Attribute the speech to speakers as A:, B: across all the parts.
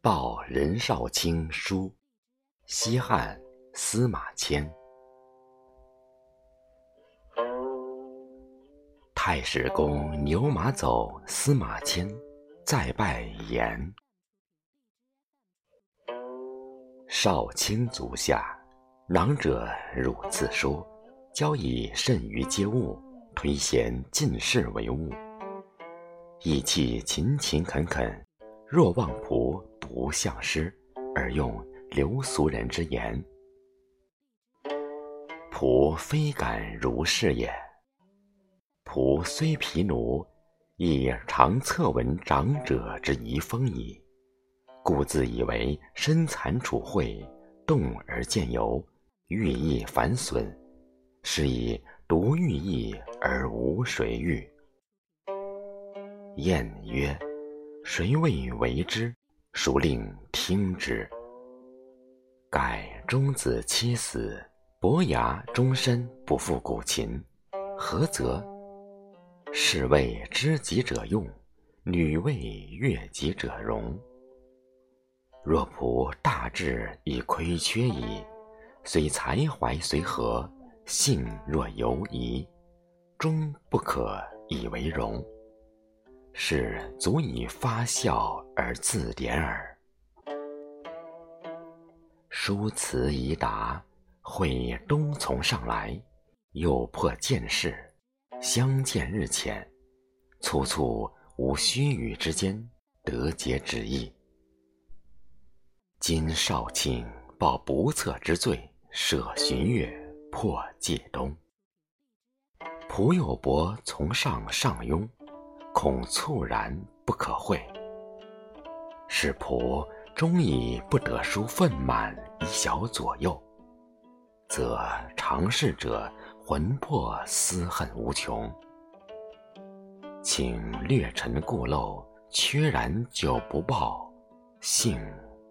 A: 报任少卿书，西汉司马迁。太史公牛马走，司马迁再拜言：少卿足下，囊者汝自说，交以甚于接物，推贤进士为务，意气勤勤恳恳。若望仆不相师，而用流俗人之言，仆非敢如是也。仆虽疲奴，亦常侧闻长者之遗风矣，故自以为身残处秽，动而见尤，寓意反损，是以独寓意而无谁遇。晏曰。谁谓为之？孰令听之？盖中子期死，伯牙终身不复古琴，何则？士为知己者用，女为悦己者容。若仆大志已亏缺矣，虽才怀随和，性若犹疑，终不可以为荣。是足以发笑而自怜耳。书辞已达，会东从上来，又破见事，相见日浅，粗促无须臾之间，得解旨意。今少卿报不测之罪，舍旬月，破戒东。仆有伯从上上庸。恐猝然不可会，使仆终以不得书愤满一小左右，则常事者魂魄思恨无穷。请略陈故漏，缺然久不报，幸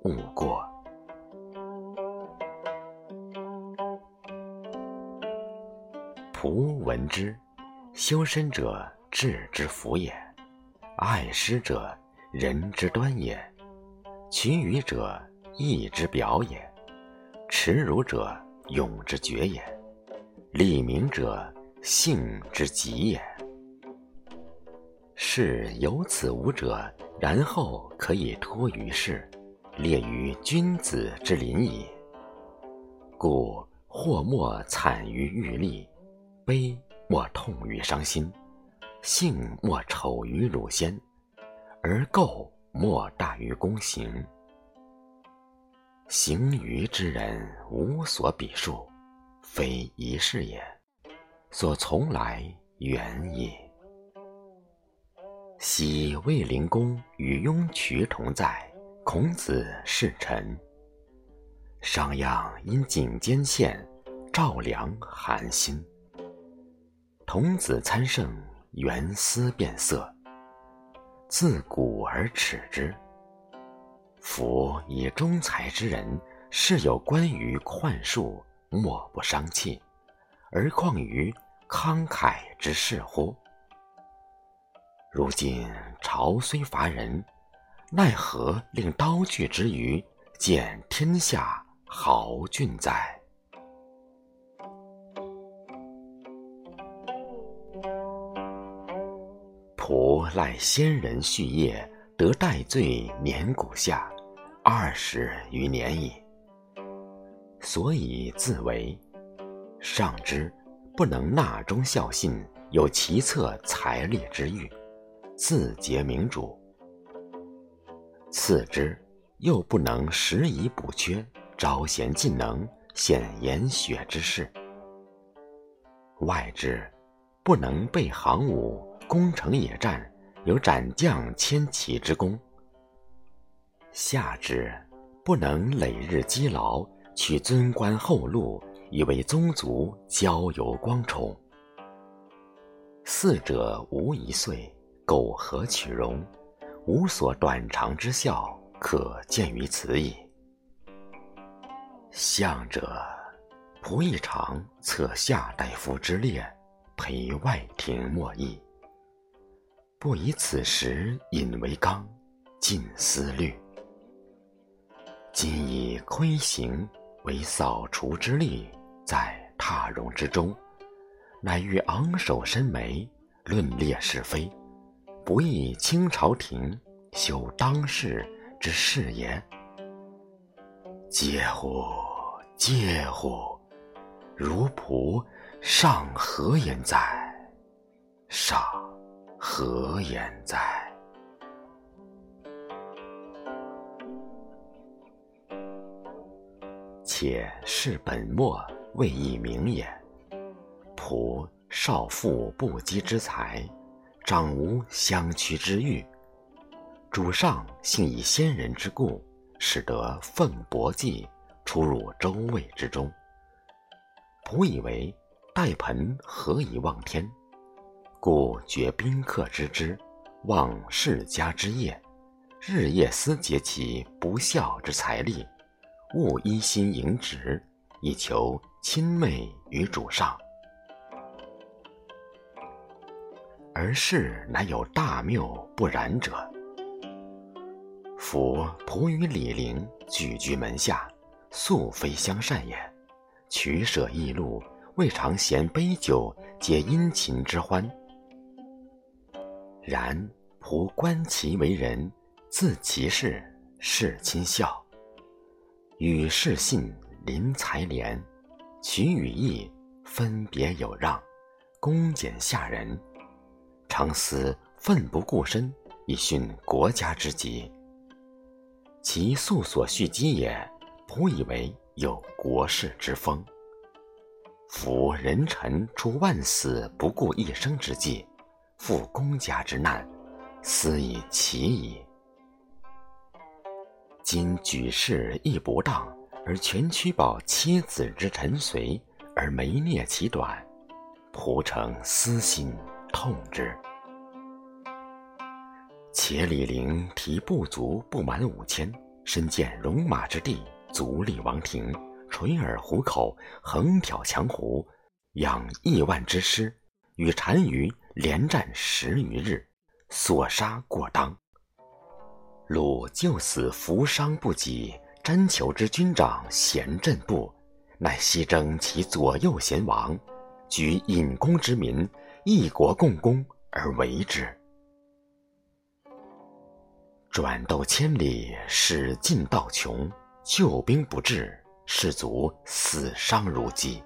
A: 勿过。仆闻之，修身者。智之福也，爱师者仁之端也，群愚者义之表也，耻辱者勇之绝也，利民者性之极也。是有此五者，然后可以托于世，列于君子之林矣。故祸莫惨于欲利，悲莫痛于伤心。性莫丑于鲁先，而垢莫大于公行。行于之人无所比数，非一事也，所从来远也。昔卫灵公与雍渠同在，孔子侍臣。商鞅因颈肩献，赵良寒心。童子参圣。原思变色，自古而耻之。夫以中才之人，事有关于幻术，莫不伤气，而况于慷慨之士乎？如今朝虽乏人，奈何令刀具之余，见天下豪俊哉？仆赖先人续业，得戴罪年古下二十余年矣。所以自为上之不能纳忠孝信，有奇策财力之欲，自结明主；次之又不能时以补缺，招贤进能，显言学之事；外之不能备行伍。攻城野战，有斩将千骑之功；下之不能累日积劳，取尊官厚禄，以为宗族交游光宠；四者无一岁，苟合取容，无所短长之效，可见于此矣。相者，仆一常策下大夫之列，陪外廷莫议。不以此时引为纲，尽思虑。今以窥行为扫除之力，在踏容之中，乃欲昂首伸眉，论列是非，不亦清朝廷，修当世之事也。嗟乎！嗟乎！如仆尚何言哉？上何言哉？且是本末未易明也。仆少负不羁之才，长无相趋之欲。主上幸以先人之故。使得凤伯记出入周卫之中。仆以为戴盆何以望天？故绝宾客之之，忘世家之业，日夜思竭其不孝之财力，勿一心迎职，以求亲媚于主上。而事乃有大谬不然者。夫仆与李陵举居门下，素非相善也。取舍异路，未尝嫌杯酒，皆殷勤之欢。然仆观其为人，自其事，事亲孝，与事信临财廉，取与义分别有让，恭俭下人，常思奋不顾身以殉国家之急。其素所蓄积也，仆以为有国士之风。夫人臣出万死不顾一生之计，负公家之难，斯以其矣。今举事亦不当，而全屈保妻子之臣随，而没灭其短，仆诚私心痛之。且李陵提部族不满五千，身见戎马之地，足立王庭，垂耳虎口，横挑强胡，养亿万之师，与单于连战十余日，所杀过当。鲁救死扶伤不己，詹求之军长贤振部，乃西征其左右贤王，举隐公之民，一国共攻而为之。转斗千里，使尽道穷，救兵不至，士卒死伤如饥。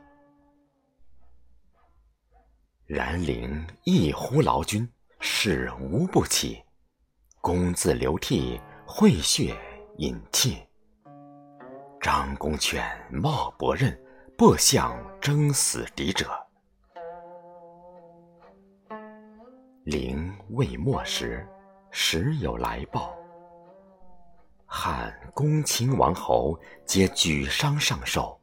A: 然陵一呼劳君，士无不起，公自流涕，会血饮泣。张公劝冒伯刃，不向争死敌者。陵未末时，时有来报。汉公卿王侯皆举觞上寿。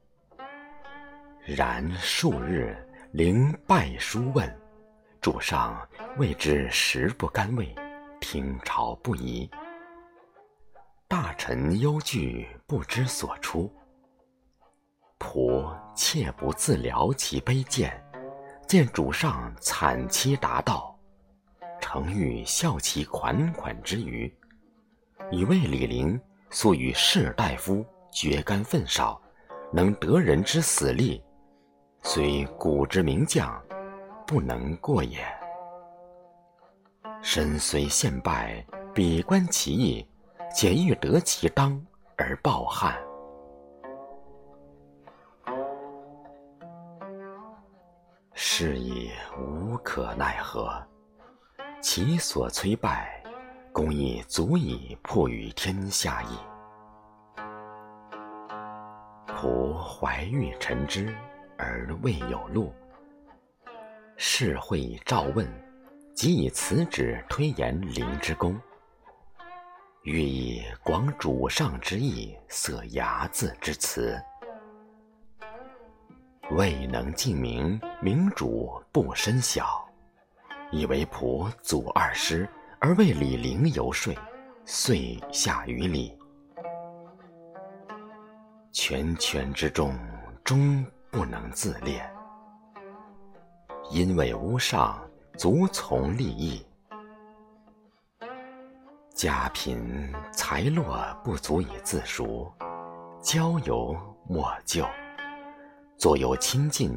A: 然数日，灵拜书问，主上谓之食不甘味，听朝不疑。大臣忧惧，不知所出。仆切不自疗其卑贱，见主上惨凄达道，诚欲效其款款之余。以为李陵素与士大夫绝干愤少，能得人之死力，虽古之名将，不能过也。身虽陷败，比观其意，且欲得其当而报汉。是以无可奈何，其所摧败。公亦足以破于天下矣。仆怀玉陈之而未有路，是会召问，即以此旨推言灵之功，欲以广主上之意，色睚眦之辞，未能尽明，明主不深晓，以为仆祖二师。而为李陵游说，遂下于礼。权权之众，终不能自恋，因为无上，足从利益。家贫财落，不足以自赎，交游莫救，左右亲近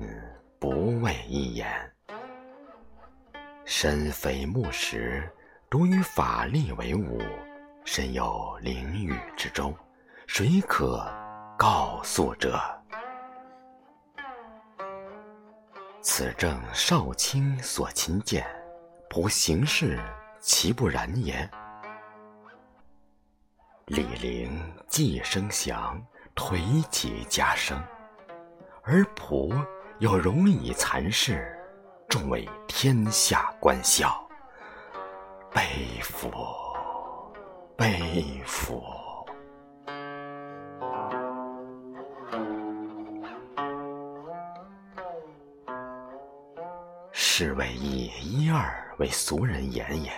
A: 不为一言。身非木石，独与法力为伍，身有囹圄之中，谁可告诉者？此正少卿所亲见，仆行事其不然也。李陵既生祥，颓其家声，而仆又容以残事，众为天下观笑，悲夫，悲夫！是谓以一二为俗人言也。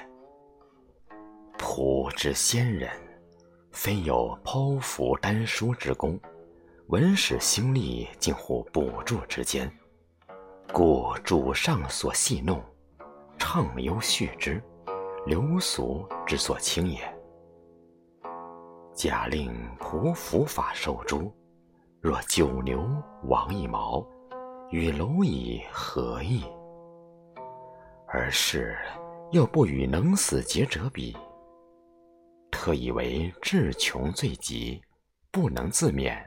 A: 仆之先人。非有剖腹丹书之功，文史兴利近乎补助之间，故主上所戏弄，畅优叙之，流俗之所轻也。假令仆伏法受诛，若九牛亡一毛，与蝼蚁何异？而是又不与能死节者比。特以为至穷最急，不能自勉，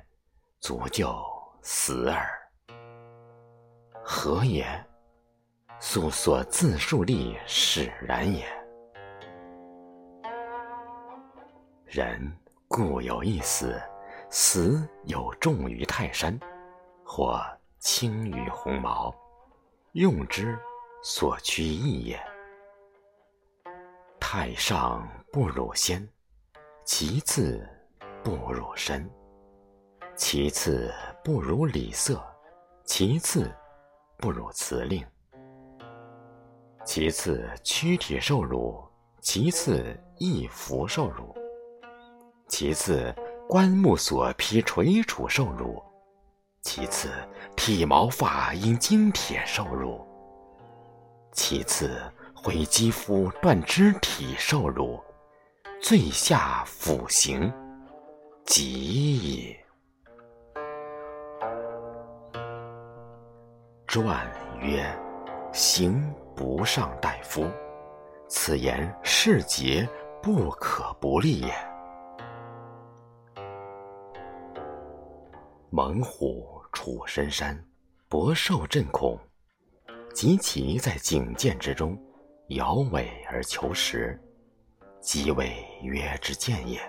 A: 足就死耳。何也？素所自述力使然也。人固有一死，死有重于泰山，或轻于鸿毛，用之所趋异也。太上不辱先。其次不辱身，其次不如礼色，其次不如辞令，其次躯体受辱，其次衣服受辱，其次棺木所披垂楚受辱，其次剃毛发因金铁受辱，其次毁肌肤断肢体受辱。最下腐刑，极也。传曰：“刑不上大夫。”此言是节，不可不立也。猛虎处深山，博兽震恐，及其在井涧之中，摇尾而求食。即谓曰之见也。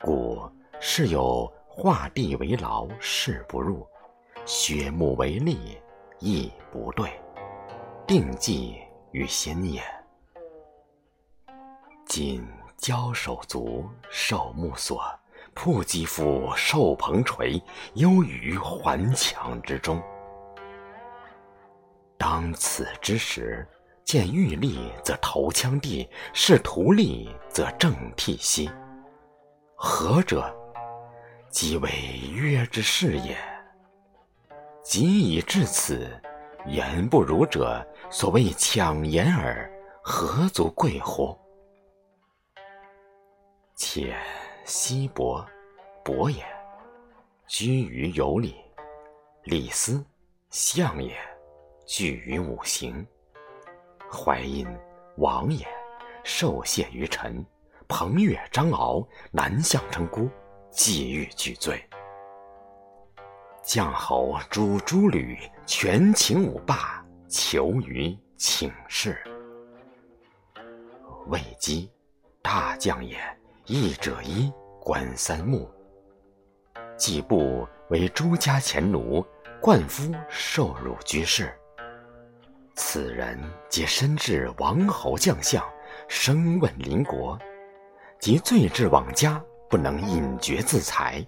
A: 故是有画地为牢，誓不入；削木为利，亦不对。定计于心也。今交手足，受木锁，破肌肤，受蓬锤，忧于环墙之中。当此之时。见欲立则投枪地，视图立则正涕兮。何者？即为约之事也。即以至此，言不如者，所谓抢言耳，何足贵乎？且西伯，伯也，居于有礼；李斯，相也，居于五行。淮阴王也，受谢于臣；彭越、张敖南向称孤，既欲拒罪。将侯诛诸吕，权倾五霸，求于请事。魏姬，大将也，义者一，官三目。季布为诸家前奴，冠夫受辱居士。此人皆身至王侯将相，声问邻国，及罪至往家，不能隐绝自裁，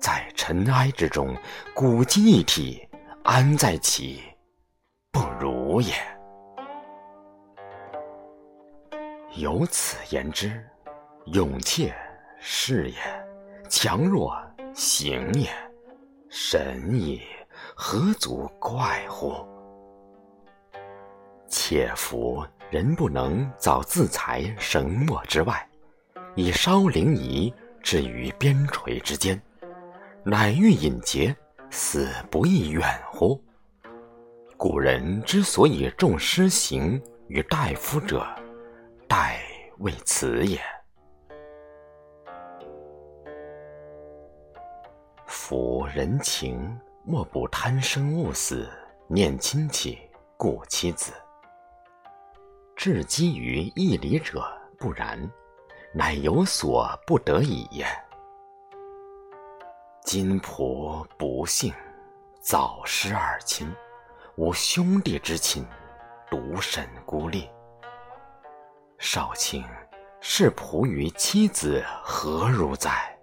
A: 在尘埃之中，古今一体，安在其不如也？由此言之，勇怯是也，强弱行也，神也，何足怪乎？且夫人不能早自裁绳墨之外，以稍灵仪置于边陲之间，乃欲引节，死不亦远乎？古人之所以重诗行于大夫者，殆为此也。夫人情，莫不贪生恶死，念亲戚，顾妻子。至积于义理者，不然，乃有所不得已也。今仆不幸，早失二亲，无兄弟之亲，独身孤立。少卿，是仆于妻子何如哉？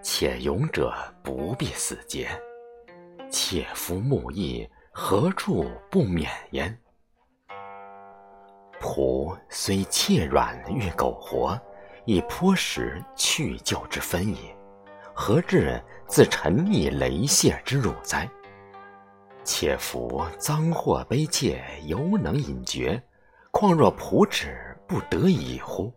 A: 且勇者不必死节，切夫慕义，何处不免焉？仆虽怯软欲苟活，亦颇识去就之分也。何至自沉溺雷泄之辱哉？且夫赃货卑怯，犹能隐绝，况若仆止不得已乎？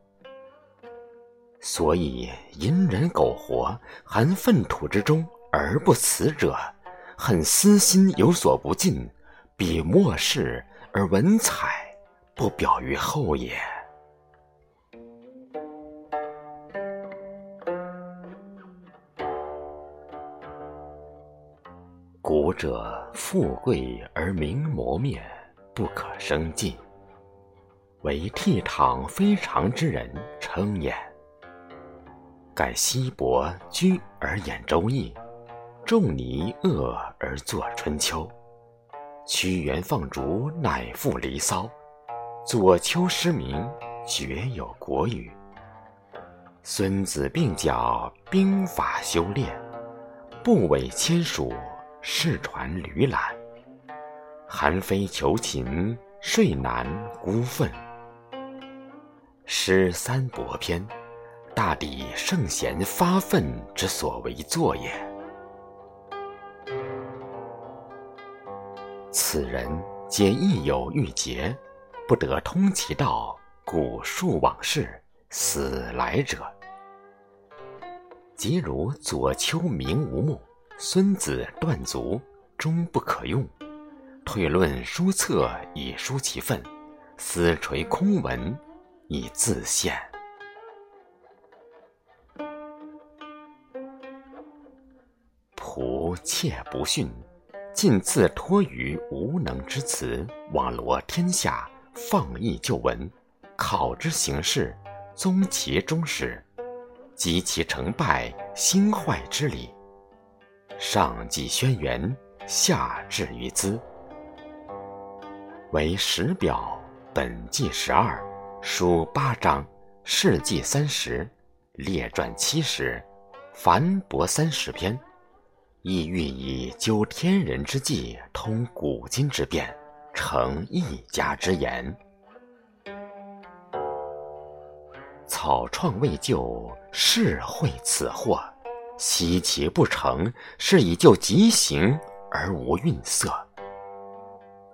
A: 所以隐忍苟活，含粪土之中而不辞者，恨私心有所不尽，彼末世而文采不表于后也。古者富贵而名磨灭，不可生尽，唯倜傥非常之人称也。盖稀薄居而演《周易》，仲尼厄而作《春秋》，屈原放逐乃赋《离骚》，左丘失明绝有《国语》，孙子并角兵法修炼，不韦签署世传吕览，韩非求秦睡难孤愤，诗三伯篇。大抵圣贤发愤之所为作也。此人皆亦有郁结，不得通其道，古述往事，死来者。即如左丘明无目，孙子断足，终不可用。退论书册以书其愤，私垂空文以自献。仆妾不逊，尽自托于无能之辞，网罗天下，放逸旧闻，考之形式，宗其终始，及其成败兴坏之理。上记轩辕，下至于兹，为史表，本纪十二，书八章，事记三十，列传七十，凡博三十篇。亦欲以究天人之际，通古今之变，成一家之言。草创未就，是会此祸；惜其不成，是以就极行而无愠色。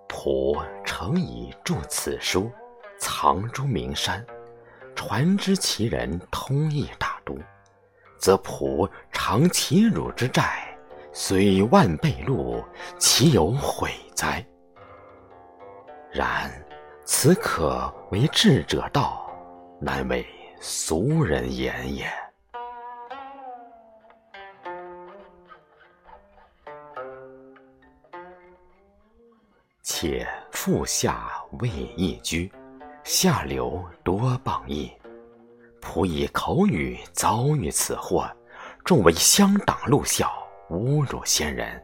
A: 仆诚以著此书，藏诸名山，传之其人，通义大都，则仆偿其辱之债。虽万倍禄，其有悔哉？然此可为智者道，难为俗人言也。且腹下未易居，下流多谤议，仆以口语遭遇此祸，众为乡党戮校。侮辱先人，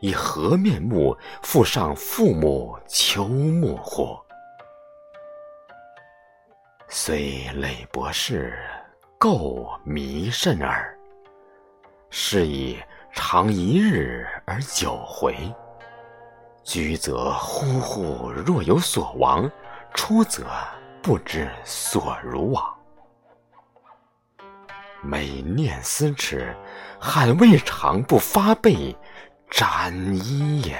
A: 以何面目复上父母求慕乎？虽累博士，垢弥甚耳。是以常一日而久回。居则忽忽若有所亡，出则不知所如往。每念思耻，汉未尝不发背展衣也。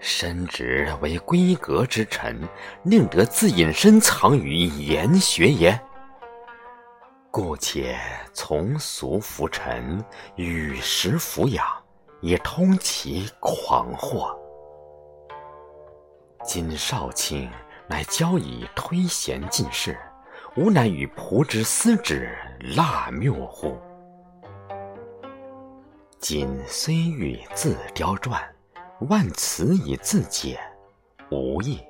A: 深知为闺阁之臣，宁得自隐身藏于研学也？故且从俗浮沉，与时俯仰，以通其狂惑。今少卿乃交以推贤进士，吾乃与仆之私之，腊谬乎？今虽欲自雕撰，万词以自解，无益。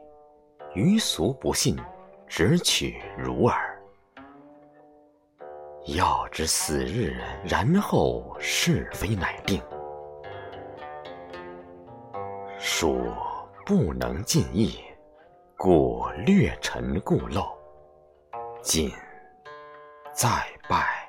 A: 余俗不信，只取如耳。要知死日，然后是非乃定。属不能尽意，故略陈故陋。谨再拜。